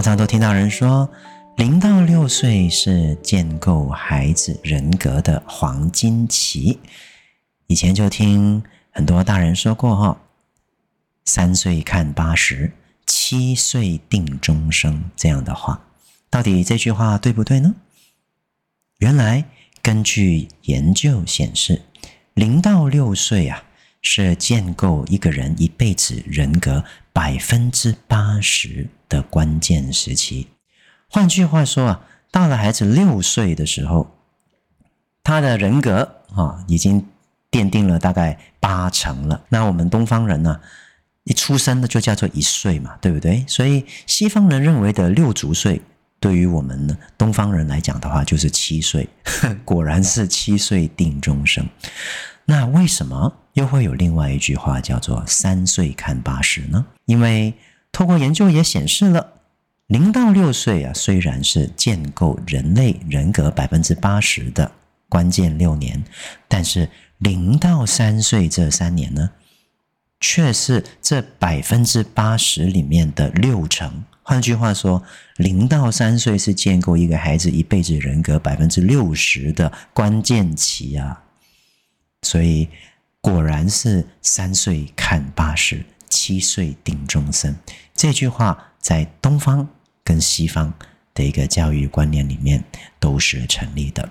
常常都听到人说，零到六岁是建构孩子人格的黄金期。以前就听很多大人说过哈，三岁看八十，七岁定终生这样的话，到底这句话对不对呢？原来根据研究显示，零到六岁啊，是建构一个人一辈子人格百分之八十的关键时期。换句话说啊，到了孩子六岁的时候，他的人格啊已经奠定了大概八成了。那我们东方人呢，一出生的就叫做一岁嘛，对不对？所以西方人认为的六足岁，对于我们呢东方人来讲的话，就是七岁。果然是七岁定终生。那为什么又会有另外一句话叫做“三岁看八十”呢？因为透过研究也显示了，零到六岁啊，虽然是建构人类人格百分之八十的关键六年，但是零到三岁这三年呢，却是这百分之八十里面的六成。换句话说，零到三岁是建构一个孩子一辈子人格百分之六十的关键期啊。所以，果然是三岁看八十，七岁定终生。这句话在东方跟西方的一个教育观念里面都是成立的。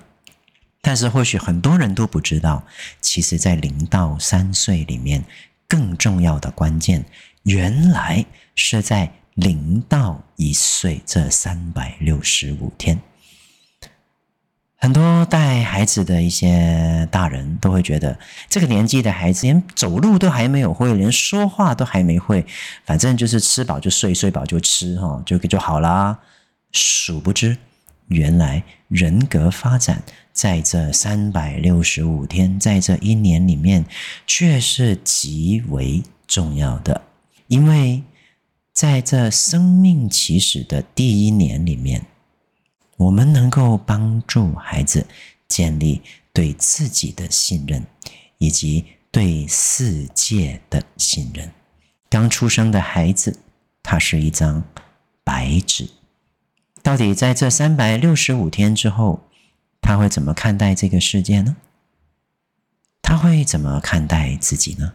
但是，或许很多人都不知道，其实，在零到三岁里面，更重要的关键，原来是在零到一岁这三百六十五天。很多带孩子的一些大人都会觉得，这个年纪的孩子连走路都还没有会，连说话都还没会，反正就是吃饱就睡，睡饱就吃，哈，就就好啦。殊不知，原来人格发展在这三百六十五天，在这一年里面，却是极为重要的，因为在这生命起始的第一年里面。我们能够帮助孩子建立对自己的信任，以及对世界的信任。刚出生的孩子，他是一张白纸。到底在这三百六十五天之后，他会怎么看待这个世界呢？他会怎么看待自己呢？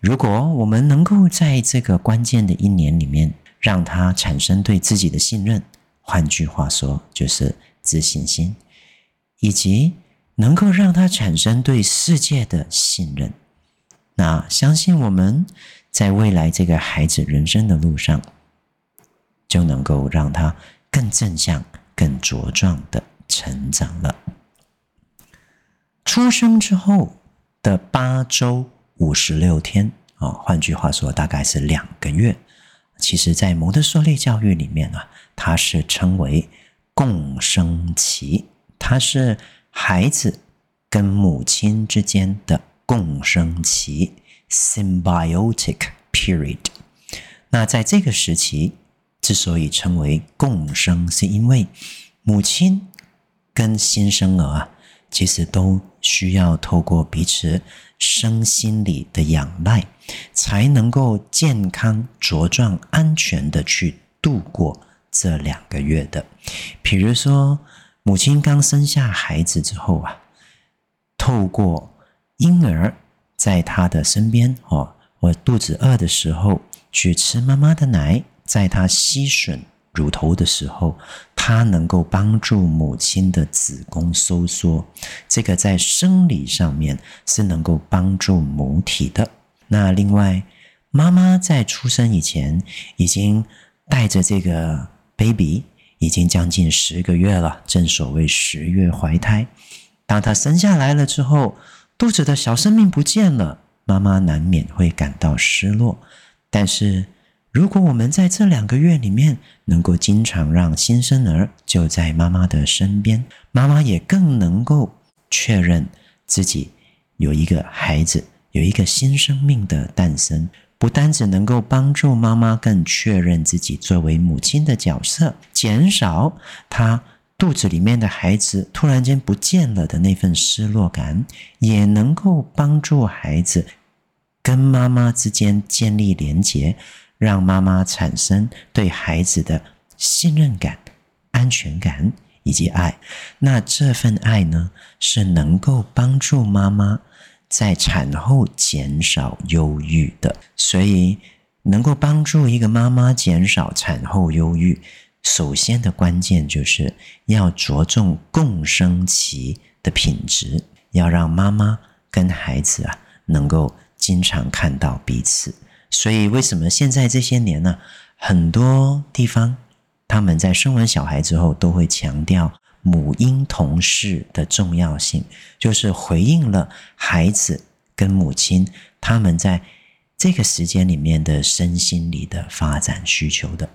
如果我们能够在这个关键的一年里面，让他产生对自己的信任。换句话说，就是自信心，以及能够让他产生对世界的信任。那相信我们在未来这个孩子人生的路上，就能够让他更正向、更茁壮的成长了。出生之后的八周五十六天啊，换句话说，大概是两个月。其实，在蒙特梭利教育里面啊。它是称为共生期，它是孩子跟母亲之间的共生期 （symbiotic period）。那在这个时期，之所以称为共生，是因为母亲跟新生儿啊，其实都需要透过彼此身心里的仰赖，才能够健康茁壮、安全的去度过。这两个月的，比如说母亲刚生下孩子之后啊，透过婴儿在他的身边哦，我肚子饿的时候去吃妈妈的奶，在他吸吮乳头的时候，它能够帮助母亲的子宫收缩，这个在生理上面是能够帮助母体的。那另外，妈妈在出生以前已经带着这个。baby 已经将近十个月了，正所谓十月怀胎。当她生下来了之后，肚子的小生命不见了，妈妈难免会感到失落。但是如果我们在这两个月里面能够经常让新生儿就在妈妈的身边，妈妈也更能够确认自己有一个孩子，有一个新生命的诞生，不单只能够帮助妈妈更确认自己作为母亲的角色，减少她肚子里面的孩子突然间不见了的那份失落感，也能够帮助孩子跟妈妈之间建立连结。让妈妈产生对孩子的信任感、安全感以及爱，那这份爱呢，是能够帮助妈妈在产后减少忧郁的。所以，能够帮助一个妈妈减少产后忧郁，首先的关键就是要着重共生期的品质，要让妈妈跟孩子啊能够经常看到彼此。所以，为什么现在这些年呢，很多地方他们在生完小孩之后，都会强调母婴同事的重要性，就是回应了孩子跟母亲他们在这个时间里面的身心理的发展需求的。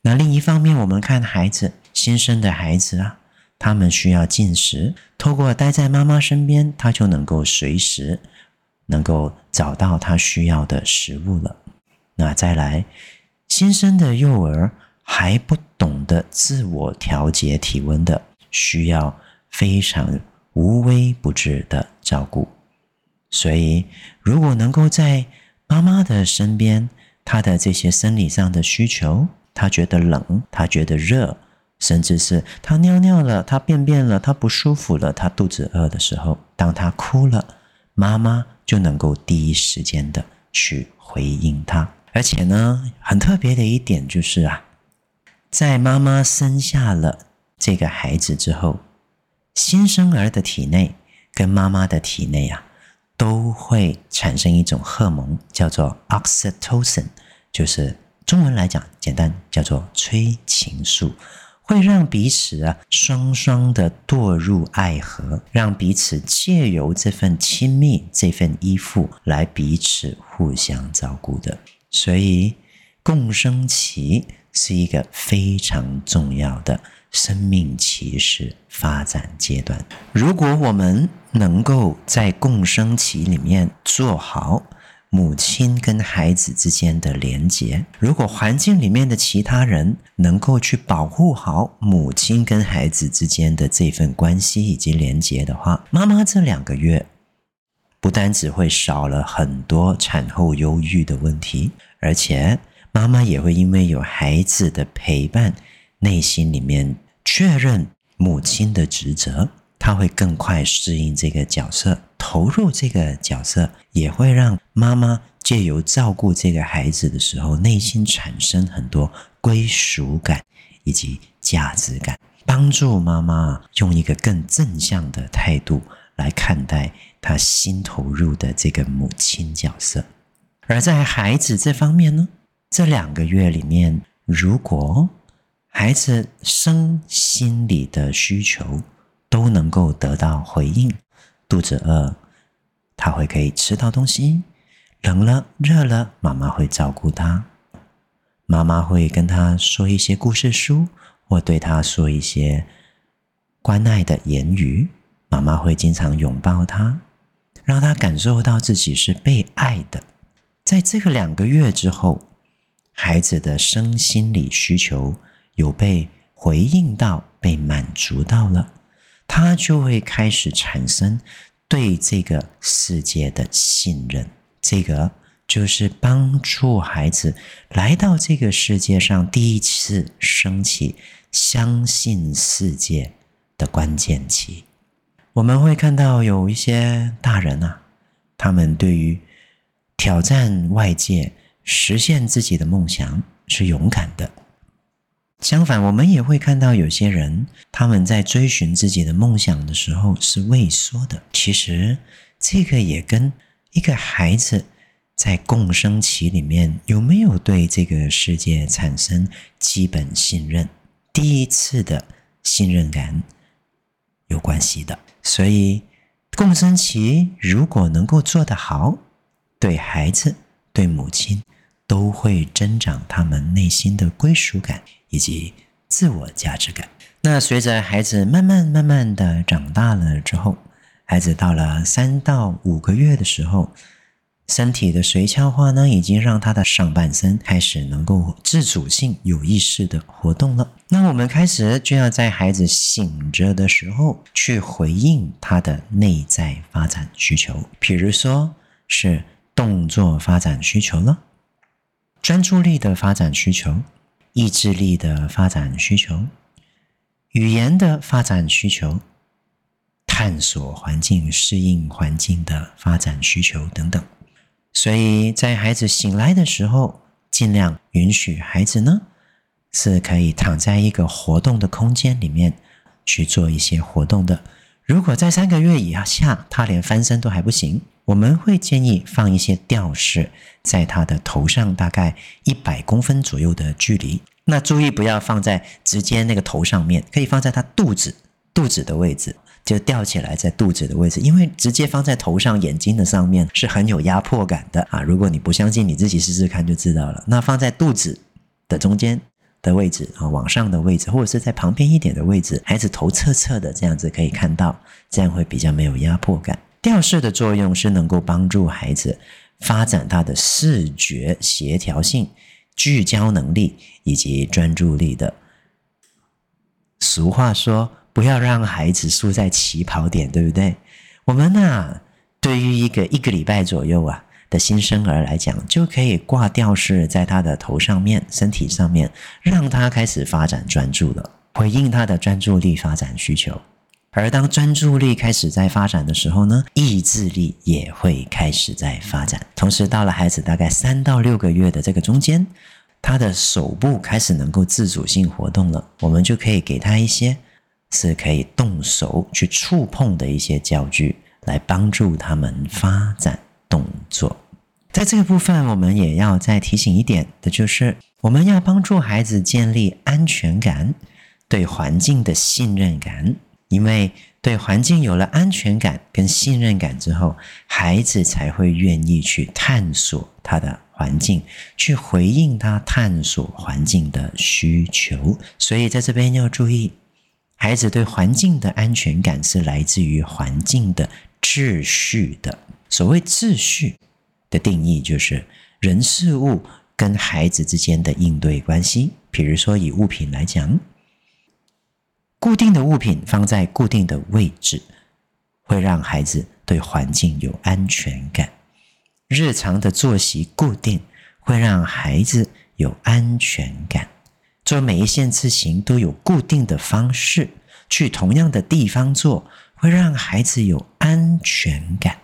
那另一方面，我们看孩子新生的孩子啊，他们需要进食，透过待在妈妈身边，他就能够随时。能够找到他需要的食物了。那再来，新生的幼儿还不懂得自我调节体温的，需要非常无微不至的照顾。所以，如果能够在妈妈的身边，他的这些生理上的需求，他觉得冷，他觉得热，甚至是他尿尿了，他便便了，他不舒服了，他肚子饿的时候，当他哭了，妈妈。就能够第一时间的去回应他，而且呢，很特别的一点就是啊，在妈妈生下了这个孩子之后，新生儿的体内跟妈妈的体内啊，都会产生一种荷尔蒙，叫做 oxytocin，就是中文来讲，简单叫做催情素。会让彼此啊双双的堕入爱河，让彼此借由这份亲密、这份依附来彼此互相照顾的。所以，共生期是一个非常重要的生命起始发展阶段。如果我们能够在共生期里面做好。母亲跟孩子之间的连结，如果环境里面的其他人能够去保护好母亲跟孩子之间的这份关系以及连结的话，妈妈这两个月不单只会少了很多产后忧郁的问题，而且妈妈也会因为有孩子的陪伴，内心里面确认母亲的职责。他会更快适应这个角色，投入这个角色，也会让妈妈借由照顾这个孩子的时候，内心产生很多归属感以及价值感，帮助妈妈用一个更正向的态度来看待她新投入的这个母亲角色。而在孩子这方面呢，这两个月里面，如果孩子生心理的需求，都能够得到回应。肚子饿，他会可以吃到东西；冷了、热了，妈妈会照顾他。妈妈会跟他说一些故事书，或对他说一些关爱的言语。妈妈会经常拥抱他，让他感受到自己是被爱的。在这个两个月之后，孩子的生心理需求有被回应到、被满足到了。他就会开始产生对这个世界的信任，这个就是帮助孩子来到这个世界上第一次升起相信世界的关键期。我们会看到有一些大人啊，他们对于挑战外界、实现自己的梦想是勇敢的。相反，我们也会看到有些人，他们在追寻自己的梦想的时候是畏缩的。其实，这个也跟一个孩子在共生期里面有没有对这个世界产生基本信任、第一次的信任感有关系的。所以，共生期如果能够做得好，对孩子、对母亲都会增长他们内心的归属感以及自我价值感。那随着孩子慢慢慢慢的长大了之后，孩子到了三到五个月的时候，身体的髓鞘化呢，已经让他的上半身开始能够自主性、有意识的活动了。那我们开始就要在孩子醒着的时候，去回应他的内在发展需求，比如说是动作发展需求了，专注力的发展需求，意志力的发展需求，语言的发展需求，探索环境、适应环境的发展需求等等。所以在孩子醒来的时候，尽量允许孩子呢，是可以躺在一个活动的空间里面去做一些活动的。如果在三个月以下，他连翻身都还不行，我们会建议放一些吊饰在他的头上，大概一百公分左右的距离。那注意不要放在直接那个头上面，可以放在他肚子肚子的位置。就吊起来在肚子的位置，因为直接放在头上、眼睛的上面是很有压迫感的啊！如果你不相信，你自己试试看就知道了。那放在肚子的中间的位置啊，往上的位置，或者是在旁边一点的位置，孩子头侧侧的这样子可以看到，这样会比较没有压迫感。吊饰的作用是能够帮助孩子发展他的视觉协调性、聚焦能力以及专注力的。俗话说，不要让孩子输在起跑点，对不对？我们呢、啊，对于一个一个礼拜左右啊的新生儿来讲，就可以挂吊饰在他的头上面、身体上面，让他开始发展专注了，回应他的专注力发展需求。而当专注力开始在发展的时候呢，意志力也会开始在发展。同时，到了孩子大概三到六个月的这个中间，他的手部开始能够自主性活动了，我们就可以给他一些。是可以动手去触碰的一些教具，来帮助他们发展动作。在这个部分，我们也要再提醒一点的就是，我们要帮助孩子建立安全感、对环境的信任感。因为对环境有了安全感跟信任感之后，孩子才会愿意去探索他的环境，去回应他探索环境的需求。所以在这边要注意。孩子对环境的安全感是来自于环境的秩序的。所谓秩序的定义，就是人事物跟孩子之间的应对关系。比如说，以物品来讲，固定的物品放在固定的位置，会让孩子对环境有安全感；日常的作息固定，会让孩子有安全感。做每一件事情都有固定的方式，去同样的地方做，会让孩子有安全感。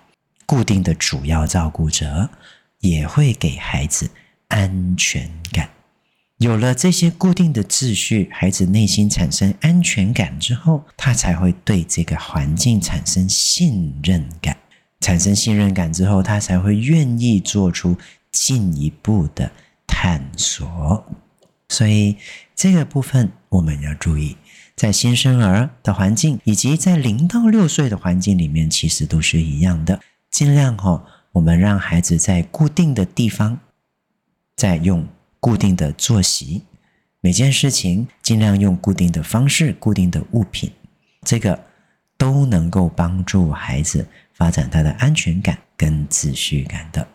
固定的主要照顾者也会给孩子安全感。有了这些固定的秩序，孩子内心产生安全感之后，他才会对这个环境产生信任感。产生信任感之后，他才会愿意做出进一步的探索。所以这个部分我们要注意，在新生儿的环境以及在零到六岁的环境里面，其实都是一样的。尽量哈、哦，我们让孩子在固定的地方，在用固定的作息，每件事情尽量用固定的方式、固定的物品，这个都能够帮助孩子发展他的安全感跟秩序感的。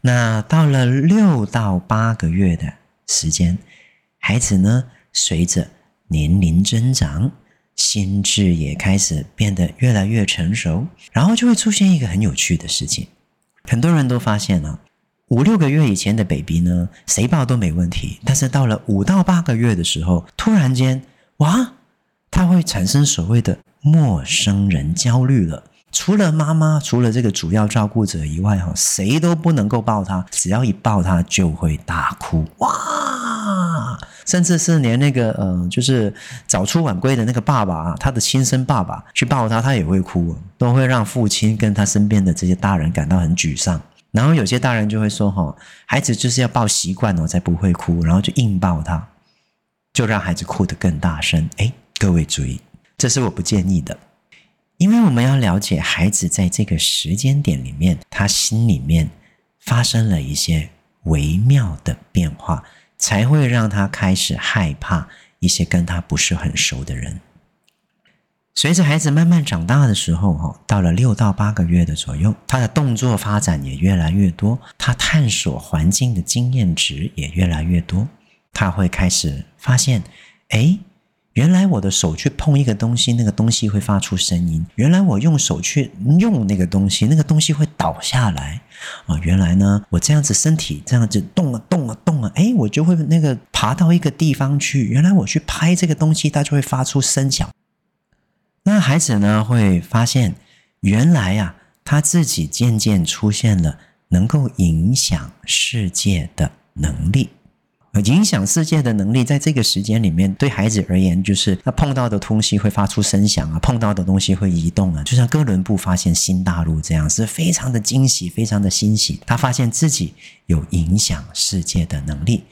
那到了六到八个月的。时间，孩子呢，随着年龄增长，心智也开始变得越来越成熟，然后就会出现一个很有趣的事情。很多人都发现了，五六个月以前的 baby 呢，谁抱都没问题，但是到了五到八个月的时候，突然间，哇，他会产生所谓的陌生人焦虑了。除了妈妈，除了这个主要照顾者以外，哈，谁都不能够抱他。只要一抱他，就会大哭，哇！甚至是连那个，呃，就是早出晚归的那个爸爸啊，他的亲生爸爸去抱他，他也会哭，都会让父亲跟他身边的这些大人感到很沮丧。然后有些大人就会说，哈，孩子就是要抱习惯哦，才不会哭，然后就硬抱他，就让孩子哭得更大声。哎，各位注意，这是我不建议的。因为我们要了解孩子在这个时间点里面，他心里面发生了一些微妙的变化，才会让他开始害怕一些跟他不是很熟的人。随着孩子慢慢长大的时候，哈，到了六到八个月的左右，他的动作发展也越来越多，他探索环境的经验值也越来越多，他会开始发现，诶。原来我的手去碰一个东西，那个东西会发出声音。原来我用手去用那个东西，那个东西会倒下来。啊，原来呢，我这样子身体这样子动了动了动了，哎，我就会那个爬到一个地方去。原来我去拍这个东西，它就会发出声响。那孩子呢，会发现，原来呀，他自己渐渐出现了能够影响世界的能力。影响世界的能力，在这个时间里面，对孩子而言，就是他碰到的东西会发出声响啊，碰到的东西会移动啊，就像哥伦布发现新大陆这样，是非常的惊喜，非常的欣喜。他发现自己有影响世界的能力，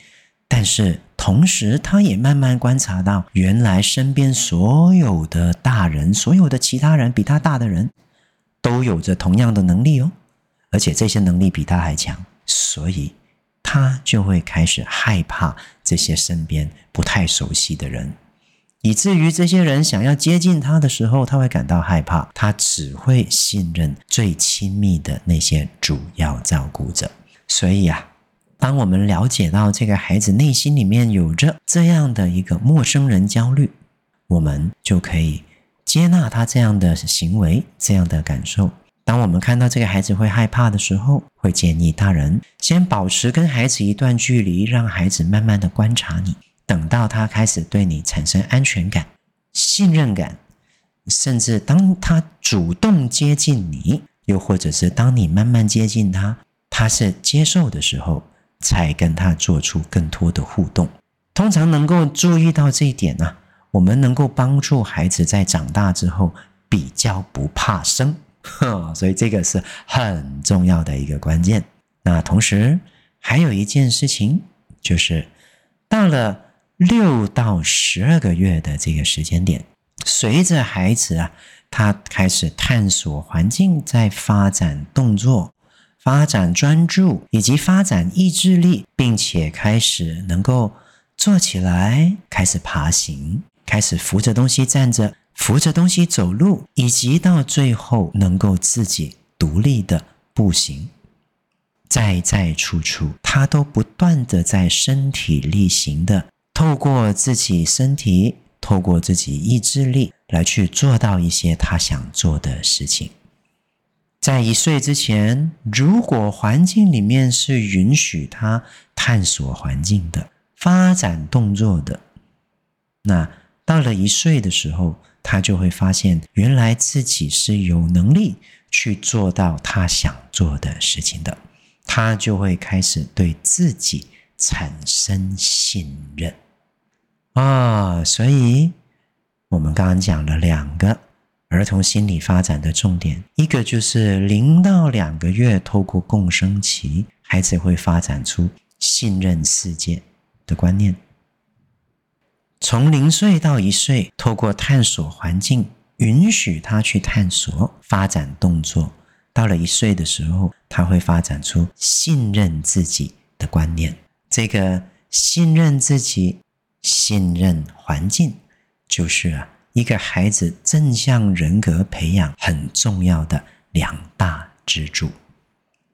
但是同时，他也慢慢观察到，原来身边所有的大人，所有的其他人比他大的人，都有着同样的能力哦，而且这些能力比他还强，所以。他就会开始害怕这些身边不太熟悉的人，以至于这些人想要接近他的时候，他会感到害怕。他只会信任最亲密的那些主要照顾者。所以啊，当我们了解到这个孩子内心里面有着这样的一个陌生人焦虑，我们就可以接纳他这样的行为，这样的感受。当我们看到这个孩子会害怕的时候，会建议大人先保持跟孩子一段距离，让孩子慢慢的观察你。等到他开始对你产生安全感、信任感，甚至当他主动接近你，又或者是当你慢慢接近他，他是接受的时候，才跟他做出更多的互动。通常能够注意到这一点呢、我们能够帮助孩子在长大之后比较不怕生。所以这个是很重要的一个关键。那同时还有一件事情，就是到了六到十二个月的这个时间点，随着孩子啊，他开始探索环境，在发展动作、发展专注以及发展意志力，并且开始能够坐起来，开始爬行，开始扶着东西站着。扶着东西走路，以及到最后能够自己独立的步行，在在处处，他都不断的在身体力行的，透过自己身体，透过自己意志力来去做到一些他想做的事情。在一岁之前，如果环境里面是允许他探索环境的、发展动作的，那到了一岁的时候，他就会发现，原来自己是有能力去做到他想做的事情的。他就会开始对自己产生信任啊。所以，我们刚刚讲了两个儿童心理发展的重点，一个就是零到两个月，透过共生期，孩子会发展出信任世界的观念。从零岁到一岁，透过探索环境，允许他去探索、发展动作。到了一岁的时候，他会发展出信任自己的观念。这个信任自己、信任环境，就是，一个孩子正向人格培养很重要的两大支柱。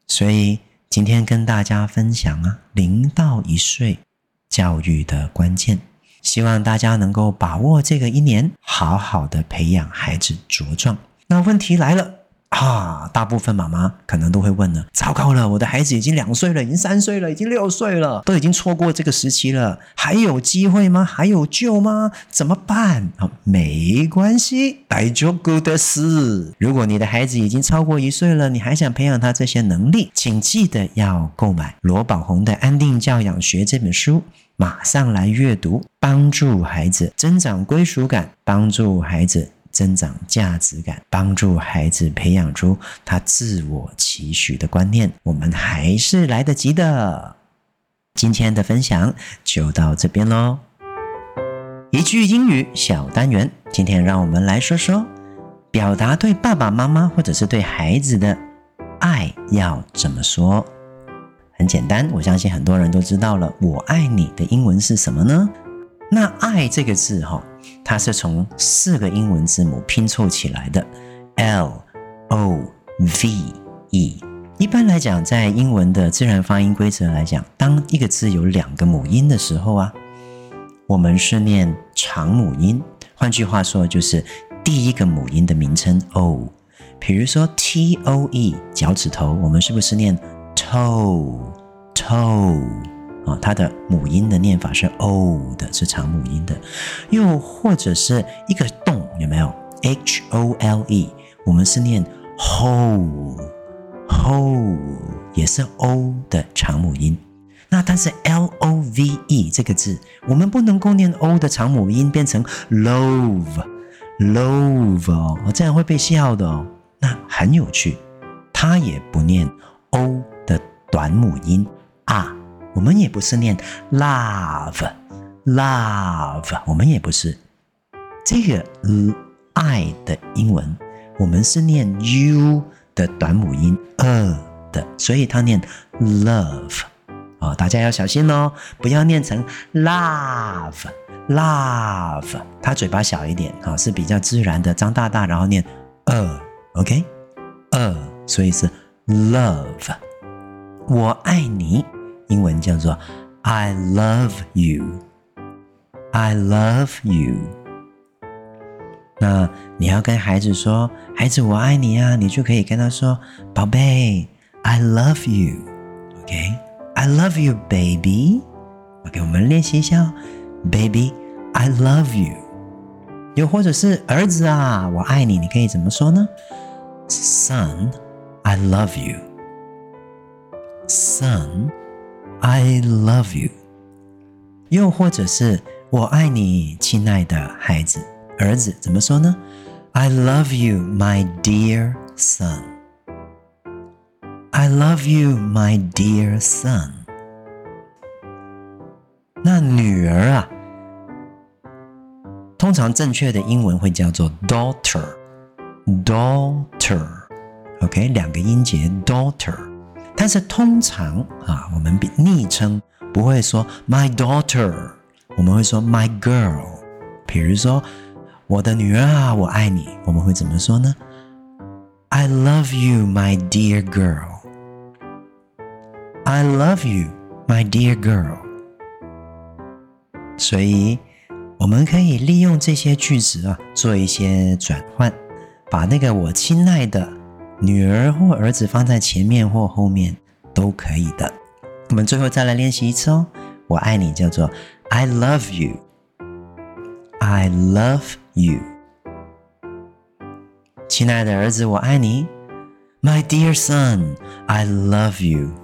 所以今天跟大家分享啊，零到一岁教育的关键。希望大家能够把握这个一年，好好的培养孩子茁壮。那问题来了啊，大部分妈妈可能都会问了：糟糕了，我的孩子已经两岁了，已经三岁了，已经六岁了，都已经错过这个时期了，还有机会吗？还有救吗？怎么办？啊，没关系，大丈夫です。如果你的孩子已经超过一岁了，你还想培养他这些能力，请记得要购买罗宝红的《安定教养学》这本书。马上来阅读，帮助孩子增长归属感，帮助孩子增长价值感，帮助孩子培养出他自我期许的观念。我们还是来得及的。今天的分享就到这边喽。一句英语小单元，今天让我们来说说，表达对爸爸妈妈或者是对孩子的爱要怎么说。很简单，我相信很多人都知道了。我爱你的英文是什么呢？那“爱”这个字哈，它是从四个英文字母拼凑起来的，L O V E。一般来讲，在英文的自然发音规则来讲，当一个字有两个母音的时候啊，我们是念长母音。换句话说，就是第一个母音的名称 O。比如说 T O E，脚趾头，我们是不是念 toe toe？啊，它的母音的念法是 O 的，是长母音的。又或者是一个洞，有没有 H O L E？我们是念 hole hole，也是 O 的长母音。那但是 L O V E 这个字，我们不能够念 O 的长母音变成 love love，这样会被笑的哦。那很有趣，它也不念 O 的短母音啊。我们也不是念 love love，我们也不是。这个爱的英文，我们是念 U 的短母音呃的，所以它念 love 啊、哦，大家要小心哦，不要念成 love love，它嘴巴小一点啊、是比较自然的，张大大，然后念呃，OK？呃，所以是 love，我爱你。英文叫做 I love you，I love you。那你要跟孩子说，孩子我爱你啊，你就可以跟他说，宝贝，I love you，OK，I love you baby，OK，我们练习一下，baby，I love you。又或者是儿子啊，我爱你，你可以怎么说呢？Son，I love you，Son。I love you，又或者是我爱你，亲爱的孩子，儿子怎么说呢？I love you, my dear son. I love you, my dear son. 那女儿啊，通常正确的英文会叫做 daughter，daughter，OK，两个音节 daughter。 但是通常啊，我们比昵称不会说 my daughter，我们会说 my girl。比如说我的女儿啊，我爱你，我们会怎么说呢？I love you, my dear girl. I love you, my dear girl. 所以我们可以利用这些句子啊，做一些转换，把那个我亲爱的。女儿或儿子放在前面或后面都可以的。我们最后再来练习一次哦。我爱你叫做 I love you，I love you。亲爱的儿子，我爱你，My dear son，I love you，My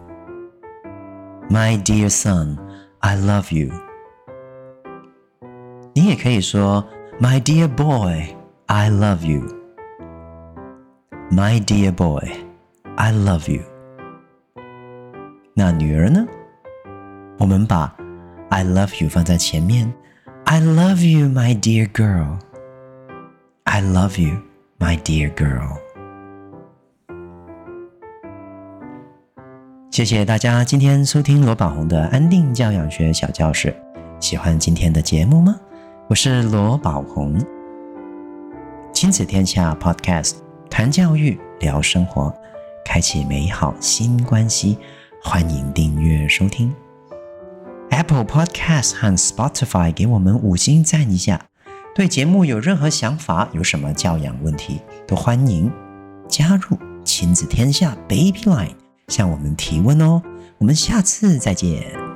dear son，I love you。你也可以说 My dear boy，I love you。My dear boy, I love you。那女儿呢？我们把 I love you 放在前面。I love you, my dear girl. I love you, my dear girl。谢谢大家今天收听罗宝红的安定教养学小教室。喜欢今天的节目吗？我是罗宝红，亲子天下 Podcast。谈教育，聊生活，开启美好新关系。欢迎订阅收听 Apple Podcast 和 Spotify，给我们五星赞一下。对节目有任何想法，有什么教养问题，都欢迎加入亲子天下 Baby Line，向我们提问哦。我们下次再见。